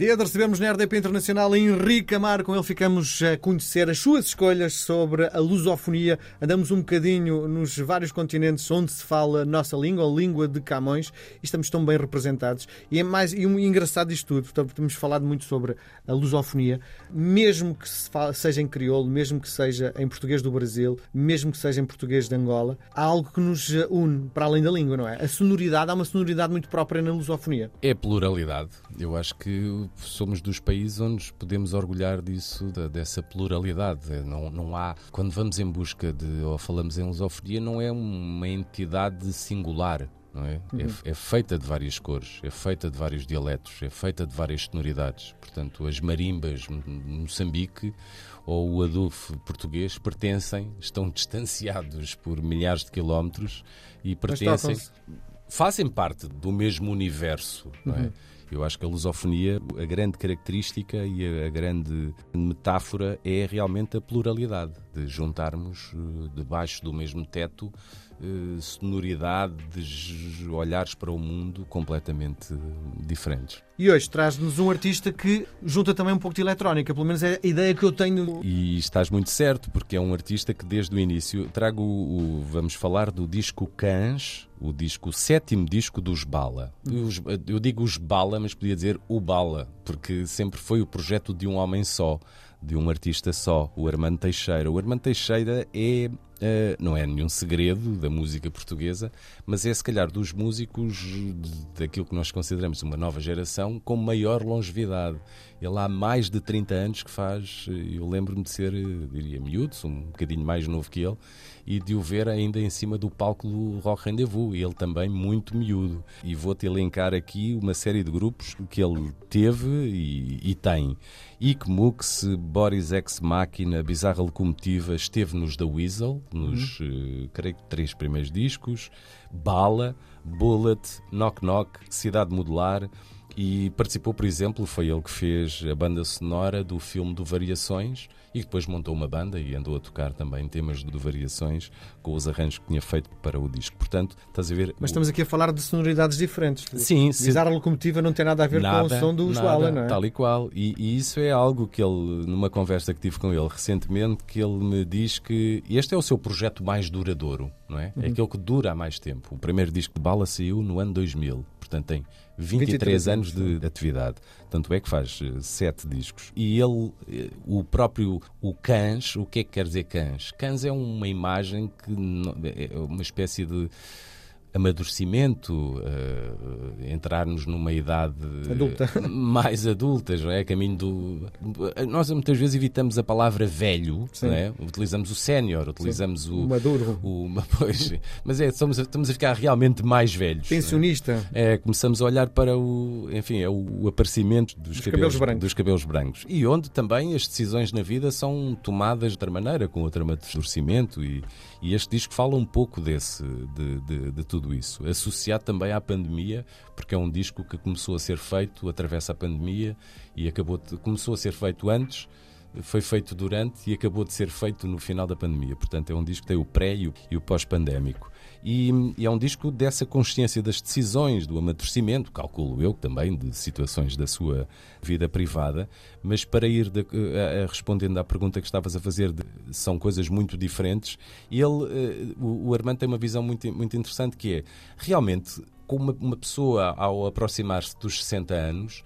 Dia de recebermos na RDP Internacional Henrique Amar. Com ele ficamos a conhecer as suas escolhas sobre a lusofonia. Andamos um bocadinho nos vários continentes onde se fala nossa língua, a língua de Camões, e estamos tão bem representados. E é mais e um engraçado isto tudo. Portanto, temos falado muito sobre a lusofonia, mesmo que se fala, seja em crioulo, mesmo que seja em português do Brasil, mesmo que seja em português de Angola, há algo que nos une para além da língua, não é? A sonoridade, há uma sonoridade muito própria na lusofonia. É pluralidade. Eu acho que somos dos países onde podemos orgulhar disso, da, dessa pluralidade. Não, não há, quando vamos em busca de, ou falamos em lusofonia, não é uma entidade singular. Não é? Uhum. é? É, feita de várias cores, é feita de vários dialetos, é feita de várias sonoridades. Portanto, as marimbas Moçambique ou o adufo português pertencem, estão distanciados por milhares de quilómetros e pertencem, fazem parte do mesmo universo. Não é? Uhum. Eu acho que a lusofonia, a grande característica e a grande metáfora é realmente a pluralidade, de juntarmos eh, debaixo do mesmo teto sonoridade, de olhares para o mundo completamente diferentes. E hoje traz-nos um artista que junta também um pouco de eletrónica, pelo menos é a ideia que eu tenho. E estás muito certo, porque é um artista que desde o início trago o, vamos falar do disco Cães, o disco, o sétimo disco dos Bala. Os, eu digo os Bala, mas podia dizer o Bala, porque sempre foi o projeto de um homem só, de um artista só, o Armando Teixeira. O Armando Teixeira é Uh, não é nenhum segredo da música portuguesa, mas é se calhar dos músicos de, daquilo que nós consideramos uma nova geração com maior longevidade. Ele há mais de 30 anos que faz, eh, eu lembro-me de ser, eh, diria, miúdo, um bocadinho mais novo que ele, e de o ver ainda em cima do palco do Rock Rendezvous, ele também muito miúdo. E vou-te elencar aqui uma série de grupos que ele teve e, e tem. Ikmux, Boris Ex Machina, Bizarra Locomotiva, esteve nos The Weasel, nos, uhum. uh, creio que, três primeiros discos, Bala, Bullet, Knock Knock, Cidade Modular e participou, por exemplo, foi ele que fez a banda sonora do filme do Variações e depois montou uma banda e andou a tocar também temas do Variações com os arranjos que tinha feito para o disco. Portanto, estás a ver. Mas estamos aqui a falar de sonoridades diferentes. Sim, sim. a locomotiva não tem nada a ver nada, com o som do Joala, não é? Tal e qual. E, e, isso é algo que ele, numa conversa que tive com ele recentemente, que ele me diz que este é o seu projeto mais duradouro, não é? é uhum. É aquele que dura há mais tempo. O primeiro disco de Bala saiu no ano 2000 portanto tem 23, 23 anos de, de, atividade. Tanto é que faz uh, sete discos. E ele, uh, o próprio, o Cães, o que é que quer dizer Cães? Cães é uma imagem que é uma espécie de amadurecimento, uh, entrarmos numa idade Adulta. mais adulta, não é? Caminho do. Nós muitas vezes evitamos a palavra velho, não é? utilizamos o sénior, utilizamos Sim. o. Maduro. O, pois, mas é, estamos a, estamos a ficar realmente mais velhos. Pensionista. É? é? começamos a olhar para o. Enfim, é o, aparecimento dos, dos cabelos, cabelos, brancos. dos cabelos brancos. E onde também as decisões na vida são tomadas de outra maneira, com outro amadurecimento. E, e este disco fala um pouco desse, de, de, de tudo tudo isso. Associado também à pandemia, porque é um disco que começou a ser feito, atravessa a pandemia e acabou de, começou a ser feito antes foi feito durante e acabou de ser feito no final da pandemia. Portanto, é um disco que tem o pré e o, pós-pandémico. E, e, é um disco dessa consciência das decisões, do amadurecimento, calculo eu também, de situações da sua vida privada. Mas para ir de, a, a, respondendo à pergunta que estavas a fazer, de, são coisas muito diferentes. Ele, uh, o, o Armando tem uma visão muito, muito interessante que é realmente, como uma, uma pessoa, ao aproximar-se dos 60 anos,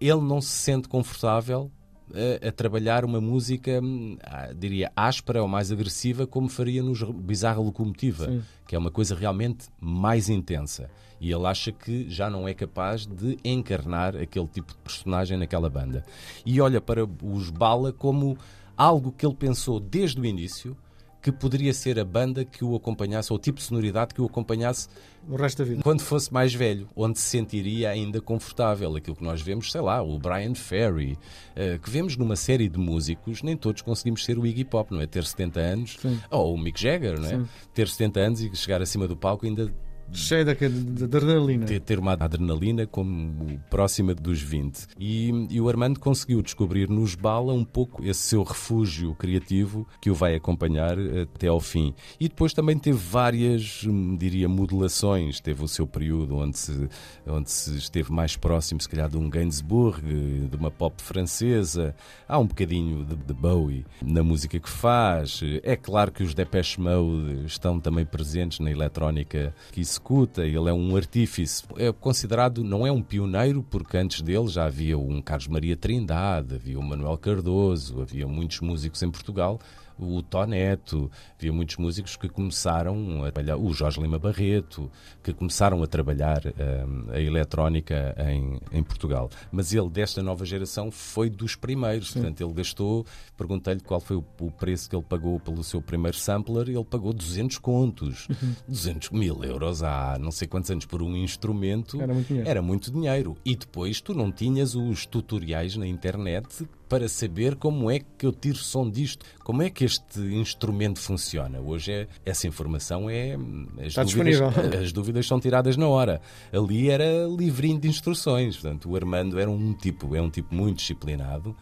ele não se sente confortável a, a, trabalhar uma música, hum, diria, áspera ou mais agressiva, como faria nos Bizarra Locomotiva, Sim. que é uma coisa realmente mais intensa. E ele acha que já não é capaz de encarnar aquele tipo de personagem naquela banda. E olha para os Bala como algo que ele pensou desde o início que poderia ser a banda que o acompanhasse, ou o tipo de sonoridade que o acompanhasse o resto da vida. Quando fosse mais velho, onde se sentiria ainda confortável. Aquilo que nós vemos, sei lá, o Brian Ferry, uh, que vemos numa série de músicos, nem todos conseguimos ser o Iggy Pop, não é? Ter 70 anos, Sim. ou o Mick Jagger, não é? Sim. Ter 70 anos e chegar acima do palco ainda Cheia de, adrenalina. Ter, ter uma adrenalina como próxima dos 20. E, e o Armando conseguiu descobrir nos Bala um pouco esse seu refúgio criativo que o vai acompanhar até ao fim. E depois também teve várias, hum, diria, modulações. Teve o seu período onde se, onde se esteve mais próximo, se calhar, de um Gainsbourg, de uma pop francesa. Há um bocadinho de, de Bowie na música que faz. É claro que os Depeche Mode estão também presentes na eletrónica que executa. Ele é um artífice. É considerado, não é um pioneiro, porque antes dele já havia um Carlos Maria Trindade, havia o Manuel Cardoso, havia muitos músicos em Portugal o Toneto, havia muitos músicos que começaram a trabalhar, o Jorge Lima Barreto, que começaram a trabalhar um, a eletrónica em, em Portugal. Mas ele, desta nova geração, foi dos primeiros. Sim. Portanto, ele gastou, perguntei-lhe qual foi o, o, preço que ele pagou pelo seu primeiro sampler, e ele pagou 200 contos. Uhum. 200 mil euros há não sei quantos anos por um instrumento. Era muito dinheiro. Era muito dinheiro. E depois tu não tinhas os tutoriais na internet para saber como é que eu tiro som disto, como é que este instrumento funciona. Hoje é, essa informação é. As Está dúvidas, disponível. As dúvidas são tiradas na hora. Ali era livrinho de instruções. Portanto, o Armando era um tipo, é um tipo muito disciplinado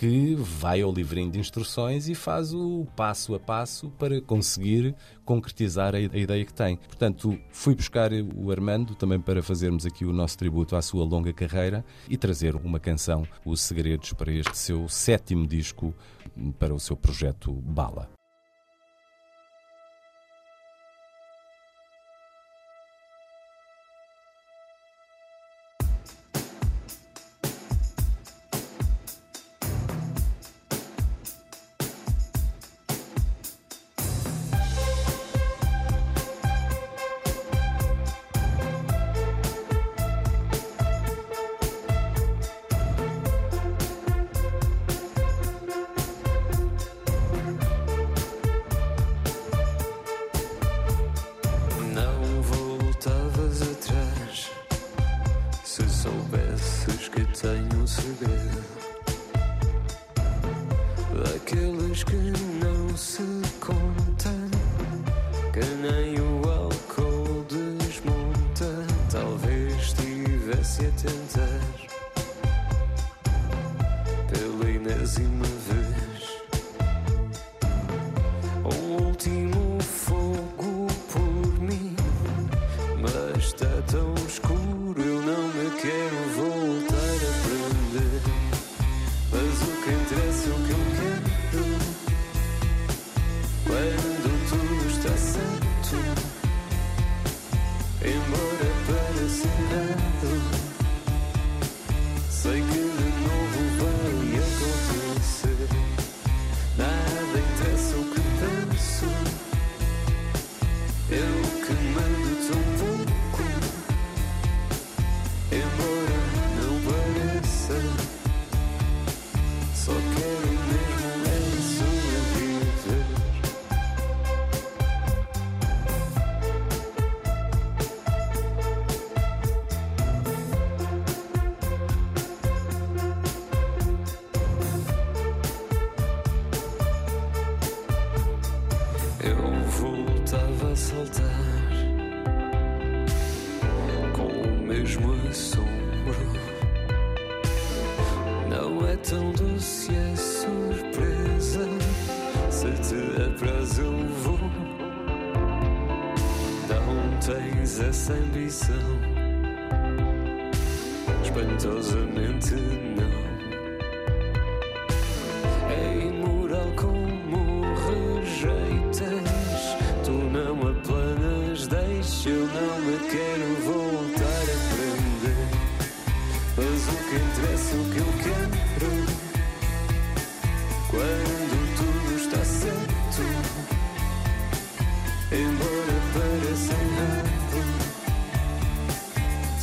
que vai ao livrinho de instruções e faz o passo a passo para conseguir concretizar a ideia que tem. Portanto, fui buscar o Armando também para fazermos aqui o nosso tributo à sua longa carreira e trazer uma canção, Os Segredos, para este seu sétimo disco, para o seu projeto Bala. Aqueles que não se contam, que nem o álcool desmonta, talvez estivesse a tentar pela enésima vez um último fogo por mim, mas está tão escuro. Essa ambição. Espantosamente não.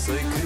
Sei que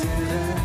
consider